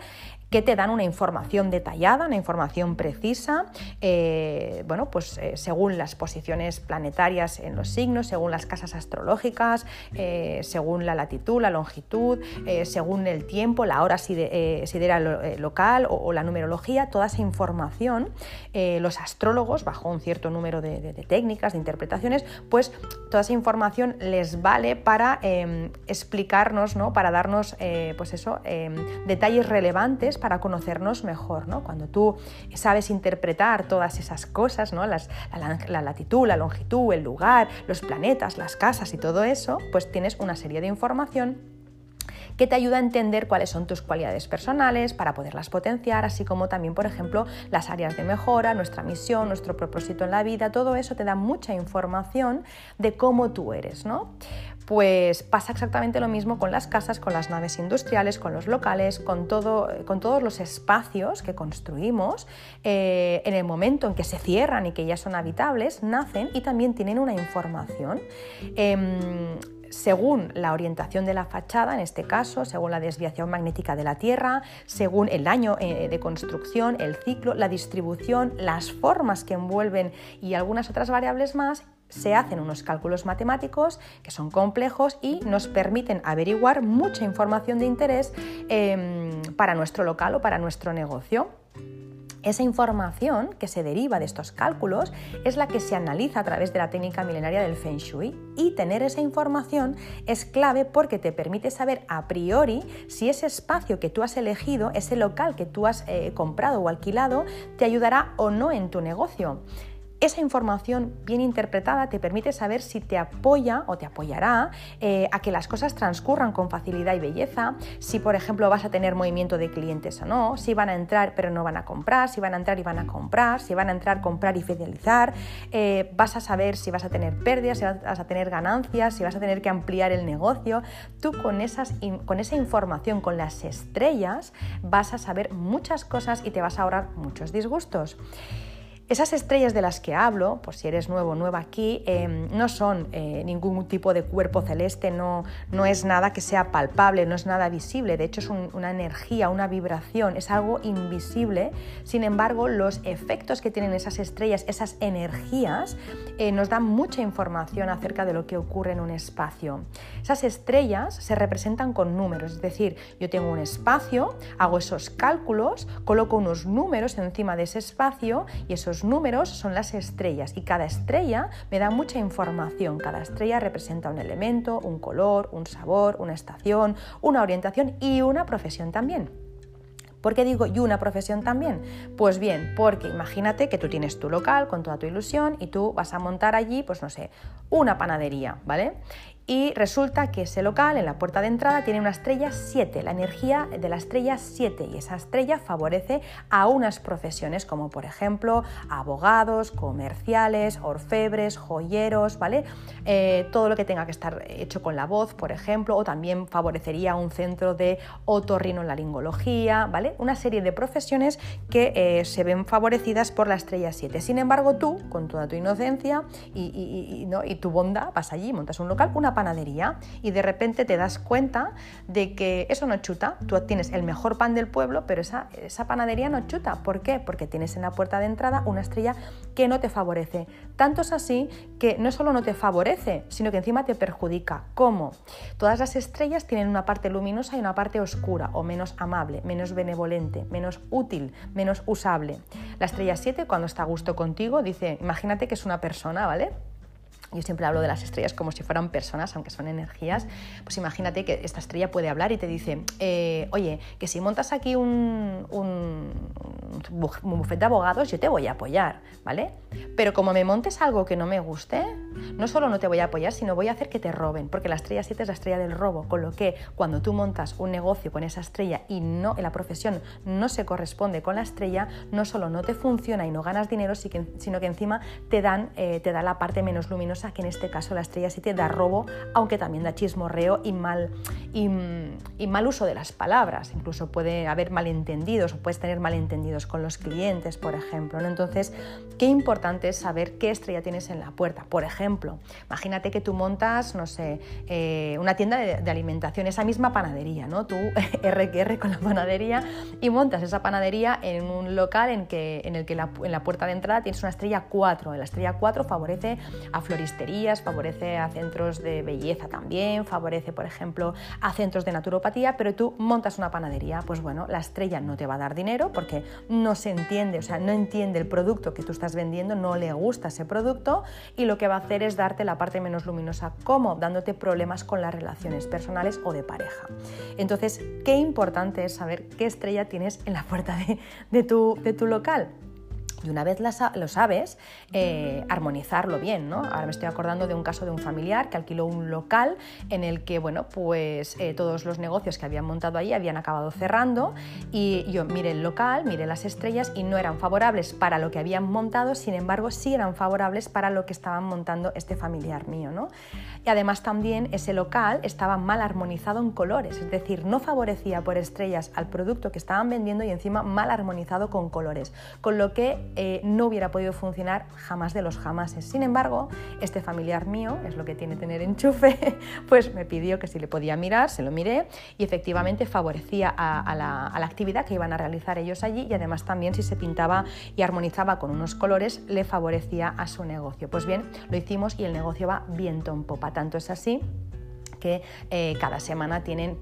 que te dan una información detallada, una información precisa, eh, bueno, pues eh, según las posiciones planetarias en los signos, según las casas astrológicas, eh, según la latitud, la longitud, según el tiempo, la hora sidera local o, la numerología, toda esa información, los astrólogos, bajo un cierto número de, técnicas, de interpretaciones, pues toda esa información les vale para em, explicarnos, ¿no? para darnos, pues eso, em, detalles relevantes para conocernos mejor. ¿no? Cuando tú sabes interpretar todas esas cosas, ¿no? la, latitud, la longitud, el lugar, los planetas, las casas y todo eso, pues tienes una serie de información que te ayuda a entender cuáles son tus cualidades personales para poderlas potenciar, así como también, por ejemplo, las áreas de mejora, nuestra misión, nuestro propósito en la vida, todo eso te da mucha información de cómo tú eres, ¿no? Pues pasa exactamente lo mismo con las casas, con las naves industriales, con los locales, con, todo, con todos los espacios que construimos. Eh, en el momento en que se cierran y que ya son habitables, nacen y también tienen una información. Em, según la orientación de la fachada, en este caso, según la desviación magnética de la Tierra, según el año eh, de construcción, el ciclo, la distribución, las formas que envuelven y algunas otras variables más, se hacen unos cálculos matemáticos que son complejos y nos permiten averiguar mucha información de interés em, para nuestro local o para nuestro negocio. Esa información que se deriva de estos cálculos es la que se analiza a través de la técnica milenaria del Feng Shui y tener esa información es clave porque te permite saber a priori si ese espacio que tú has elegido, ese local que tú has eh, comprado o alquilado, te ayudará o no en tu negocio. Esa información bien interpretada te permite saber si te apoya o te apoyará eh, a que las cosas transcurran con facilidad y belleza, si por ejemplo vas a tener movimiento de clientes o no, si van a entrar pero no van a comprar, si van a entrar y van a comprar, si van a entrar, comprar y fidelizar, eh, vas a saber si vas a tener pérdidas, si vas a tener ganancias, si vas a tener que ampliar el negocio. Tú con, esas, con esa información, con las estrellas, vas a saber muchas cosas y te vas a ahorrar muchos disgustos. Esas estrellas de las que hablo, por si eres nuevo o nueva aquí, em, no son eh, ningún tipo de cuerpo celeste, no, no, es nada que sea palpable, no es nada visible, de hecho es una energía, una vibración, es algo invisible. Sin embargo, los efectos que tienen esas estrellas, esas energías, eh, nos dan mucha información acerca de lo que ocurre en un espacio. Esas estrellas se representan con números, es decir, yo tengo un espacio, hago esos cálculos, coloco unos números encima de ese espacio y esos números son las estrellas y cada estrella me da mucha información. Cada estrella representa un elemento, un color, un sabor, una estación, una orientación y una profesión también. ¿Por qué digo y una profesión también? Pues bien, porque imagínate que tú tienes tu local con toda tu ilusión y tú vas a montar allí, pues no sé, una panadería, ¿vale? Y resulta que ese local en la puerta de entrada tiene una estrella 7, la energía de la estrella 7 y esa estrella favorece a unas profesiones como por ejemplo abogados, comerciales, orfebres, joyeros, ¿vale? Eh, todo lo que tenga que estar hecho con la voz, por ejemplo, o también favorecería un centro de otorrinolaringología, ¿vale? Una serie de profesiones que eh, se ven favorecidas por la estrella 7. Sin embargo, tú, con toda tu inocencia y, y tu bondad, vas allí, montas un local, una panadería y de repente te das cuenta de que eso no chuta. Tú tienes el mejor pan del pueblo, pero esa, esa panadería no chuta. ¿Por qué? Porque tienes en la puerta de entrada una estrella que no te favorece. Tanto es así que no solo no te favorece, sino que encima te perjudica. ¿Cómo? Todas las estrellas tienen una parte luminosa y una parte oscura o menos amable, menos benevolente, menos útil, menos usable. La estrella 7, cuando está a gusto contigo, dice, imagínate que es una persona, ¿vale? Yo siempre hablo de las estrellas como si fueran personas, aunque son energías, pues imagínate que esta estrella puede hablar y te dice, eh, oye, que si montas aquí un, un, bufete de abogados, yo te voy a apoyar, ¿vale? Pero como me montes algo que no me guste, no solo no te voy a apoyar, sino voy a hacer que te roben, porque la estrella 7 es la estrella del robo, con lo que cuando tú montas un negocio con esa estrella y no la profesión no se corresponde con la estrella, no solo no te funciona y no ganas dinero, sino que encima te dan, eh, te da la parte menos luminosa que en este caso la estrella 7 da robo, aunque también da chismorreo y mal, y, mal uso de las palabras. Incluso puede haber malentendidos o puedes tener malentendidos con los clientes, por ejemplo. ¿no? Entonces, qué importante es saber qué estrella tienes en la puerta. Por ejemplo, imagínate que tú montas, no sé, eh, una tienda de, alimentación, esa misma panadería, ¿no? Tú RQR con la panadería y montas esa panadería en un local en, que, en el que en la puerta de entrada tienes una estrella 4. La estrella 4 favorece a floristas favorece a centros de belleza también, favorece, por ejemplo, a centros de naturopatía, pero tú montas una panadería, pues bueno, la estrella no te va a dar dinero porque no se entiende, o sea, no entiende el producto que tú estás vendiendo, no le gusta ese producto y lo que va a hacer es darte la parte menos luminosa, como dándote problemas con las relaciones personales o de pareja. Entonces, qué importante es saber qué estrella tienes en la puerta de, tu, de tu local. Y una vez lo sabes, eh, armonizarlo bien, ¿no? Ahora me estoy acordando de un caso de un familiar que alquiló un local en el que, bueno, pues eh, todos los negocios que habían montado ahí habían acabado cerrando y yo miré el local, miré las estrellas y no eran favorables para lo que habían montado, sin embargo sí eran favorables para lo que estaban montando este familiar mío, ¿no? Y además también ese local estaba mal armonizado en colores, es decir, no favorecía por estrellas al producto que estaban vendiendo y encima mal armonizado con colores, con lo que eh, no hubiera podido funcionar jamás de los jamases. Sin embargo, este familiar mío, es lo que tiene tener enchufe, pues me pidió que si le podía mirar, se lo miré y efectivamente favorecía a, la, a la actividad que iban a realizar ellos allí y además también si se pintaba y armonizaba con unos colores le favorecía a su negocio. Pues bien, lo hicimos y el negocio va viento en popa. Tanto es así que eh, cada semana tienen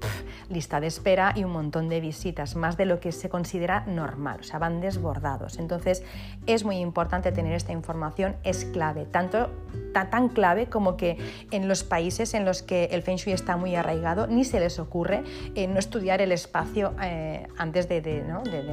lista de espera y un montón de visitas, más de lo que se considera normal, o sea, van desbordados. Entonces, es muy importante tener esta información, es clave, tanto tan, clave como que en los países en los que el Feng Shui está muy arraigado, ni se les ocurre eh, no estudiar el espacio eh, antes de,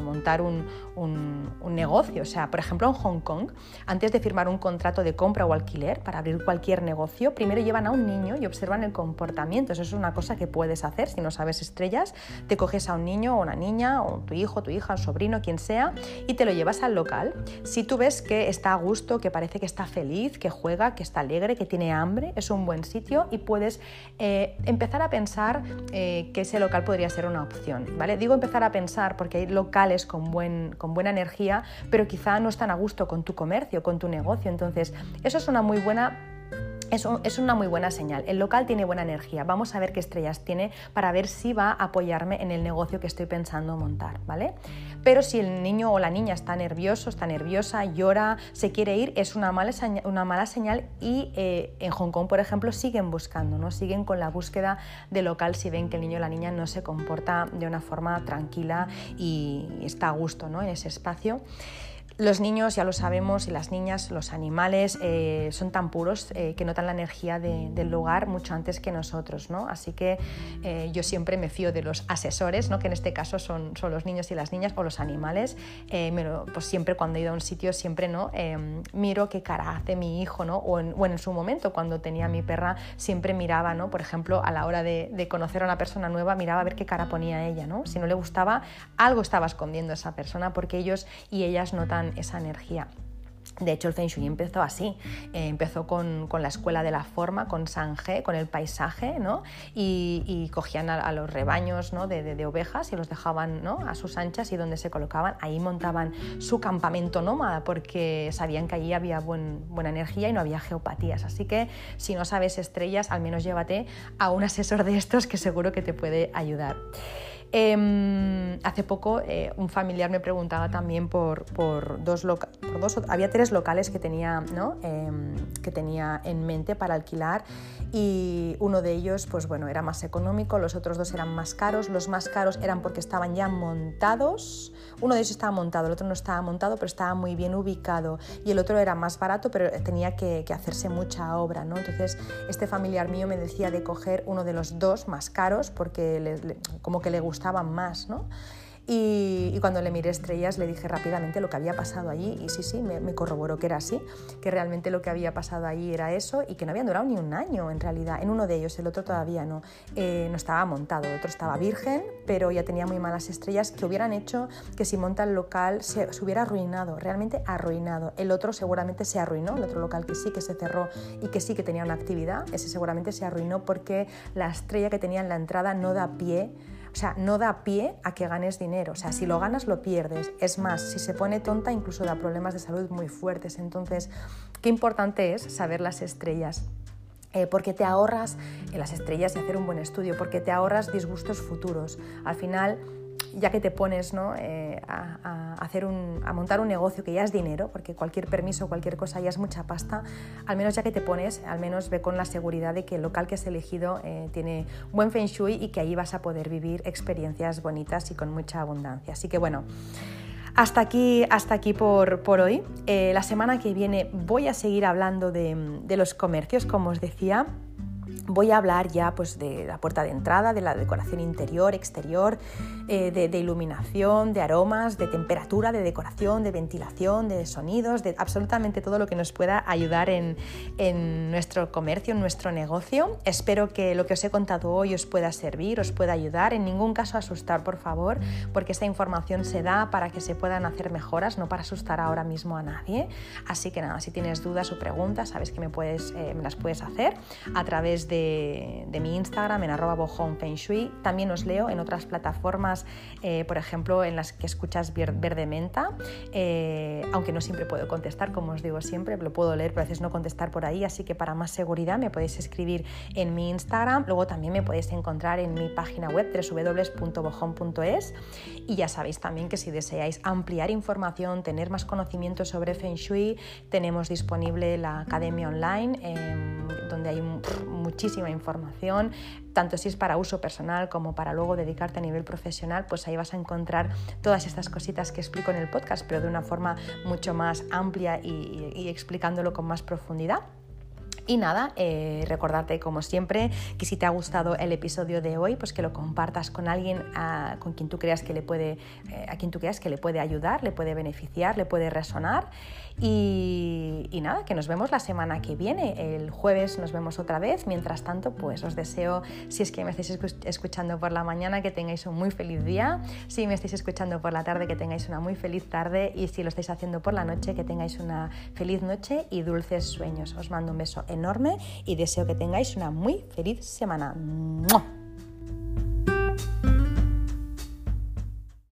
montar un, un negocio. O sea, por ejemplo, en Hong Kong, antes de firmar un contrato de compra o alquiler para abrir cualquier negocio, primero llevan a un niño y observan el comportamiento. Eso es una cosa que puedes hacer si no sabes estrellas. Te coges a un niño o una niña, o tu hijo, tu hija, un sobrino, quien sea, y te lo llevas al local. Si tú ves que está a gusto, que parece que está feliz, que juega, que está alegre, que tiene hambre, es un buen sitio y puedes eh, empezar a pensar eh, que ese local podría ser una opción. ¿vale? Digo empezar a pensar porque hay locales con, buen, con buena energía, pero quizá no están a gusto con tu comercio, con tu negocio. Entonces, eso es una muy buena es, una muy buena señal. El local tiene buena energía. Vamos a ver qué estrellas tiene para ver si va a apoyarme en el negocio que estoy pensando montar, ¿vale? Pero si el niño o la niña está nervioso, está nerviosa, llora, se quiere ir, es una mala, una mala señal y eh, en Hong Kong, por ejemplo, siguen buscando, ¿no? Siguen con la búsqueda de local si ven que el niño o la niña no se comporta de una forma tranquila y está a gusto, ¿no? En ese espacio. Los niños, ya lo sabemos, y las niñas, los animales, eh, son tan puros eh, que notan la energía del lugar mucho antes que nosotros, ¿no? Así que eh, yo siempre me fío de los asesores, ¿no? que en este caso son, son los niños y las niñas o los animales. pues siempre cuando he ido a un sitio, siempre ¿no? miro qué cara hace mi hijo, ¿no? O en, en, su momento, cuando tenía mi perra, siempre miraba, ¿no? por ejemplo, a la hora de, de, conocer a una persona nueva, miraba a ver qué cara ponía ella. ¿no? Si no le gustaba, algo estaba escondiendo esa persona porque ellos y ellas notan esa energía. De hecho, el Feng Shui empezó así. Eh, empezó con, la escuela de la forma, con Sange, con el paisaje, ¿no? Y, cogían a, los rebaños ¿no? de, ovejas y los dejaban ¿no? a sus anchas y donde se colocaban, ahí montaban su campamento nómada porque sabían que allí había buena energía y no había geopatías. Así que si no sabes estrellas, al menos llévate a un asesor de estos que seguro que te puede ayudar. Em, hace poco eh, un familiar me preguntaba también por, dos, dos, había tres locales que tenía, ¿no? Em, que tenía en mente para alquilar y uno de ellos pues bueno, era más económico, los otros dos eran más caros, los más caros eran porque estaban ya montados, uno de ellos estaba montado, el otro no estaba montado pero estaba muy bien ubicado y el otro era más barato pero tenía que, hacerse mucha obra, ¿no? entonces este familiar mío me decía de coger uno de los dos más caros porque como que le gustaba gustaban más, ¿no? Y, cuando le miré estrellas le dije rápidamente lo que había pasado allí y sí, sí, me, corroboró que era así, que realmente lo que había pasado allí era eso y que no habían durado ni un año en realidad. En uno de ellos, el otro todavía no, eh, no estaba montado, el otro estaba virgen, pero ya tenía muy malas estrellas que hubieran hecho que si monta el local se, se hubiera arruinado, realmente arruinado. El otro seguramente se arruinó, el otro local que sí que se cerró y que sí que tenía una actividad, ese seguramente se arruinó porque la estrella que tenía en la entrada no da pie o sea, no da pie a que ganes dinero. O sea, si lo ganas, lo pierdes. Es más, si se pone tonta, incluso da problemas de salud muy fuertes. Entonces, qué importante es saber las estrellas. Eh, porque te ahorras en las estrellas y hacer un buen estudio, porque te ahorras disgustos futuros. Al final, ya que te pones eh, a, hacer a montar un negocio que ya es dinero, porque cualquier permiso, cualquier cosa ya es mucha pasta, al menos ya que te pones, al menos ve con la seguridad de que el local que has elegido eh, tiene buen feng shui y que ahí vas a poder vivir experiencias bonitas y con mucha abundancia. Así que bueno. Hasta aquí, hasta aquí por, hoy. Eh, la semana que viene voy a seguir hablando de, de los comercios, como os decía voy a hablar ya pues, de la puerta de entrada, de la decoración interior, exterior, eh, de, iluminación, de aromas, de temperatura, de decoración, de ventilación, de sonidos, de absolutamente todo lo que nos pueda ayudar en, nuestro comercio, en nuestro negocio. Espero que lo que os he contado hoy os pueda servir, os pueda ayudar. En ningún caso asustar, por favor, porque esta información se da para que se puedan hacer mejoras, no para asustar ahora mismo a nadie. Así que nada, si tienes dudas o preguntas, sabes que me, puedes, eh, me las puedes hacer a través de de, mi Instagram en arroba Shui. También os leo en otras plataformas, eh, por ejemplo, en las que escuchas Verde Menta, eh, aunque no siempre puedo contestar, como os digo siempre, lo puedo leer, pero a veces no contestar por ahí, así que para más seguridad me podéis escribir en mi Instagram, luego también me podéis encontrar en mi página web www.bojón.es y ya sabéis también que si deseáis ampliar información, tener más conocimiento sobre Feng Shui, tenemos disponible la academia online, em, donde hay muchísimos muchísima información, tanto si es para uso personal como para luego dedicarte a nivel profesional, pues ahí vas a encontrar todas estas cositas que explico en el podcast, pero de una forma mucho más amplia y explicándolo con más profundidad. Y nada, eh, recordarte como siempre que si te ha gustado el episodio de hoy, pues que lo compartas con alguien a, con quien tú creas que le puede, eh, a quien tú creas que le puede ayudar, le puede beneficiar, le puede resonar. Y, nada, que nos vemos la semana que viene. El jueves nos vemos otra vez. Mientras tanto, pues os deseo, si es que me estáis escuchando por la mañana, que tengáis un muy feliz día. Si me estáis escuchando por la tarde, que tengáis una muy feliz tarde. Y si lo estáis haciendo por la noche, que tengáis una feliz noche y dulces sueños. Os mando un beso enorme y deseo que tengáis una muy feliz semana.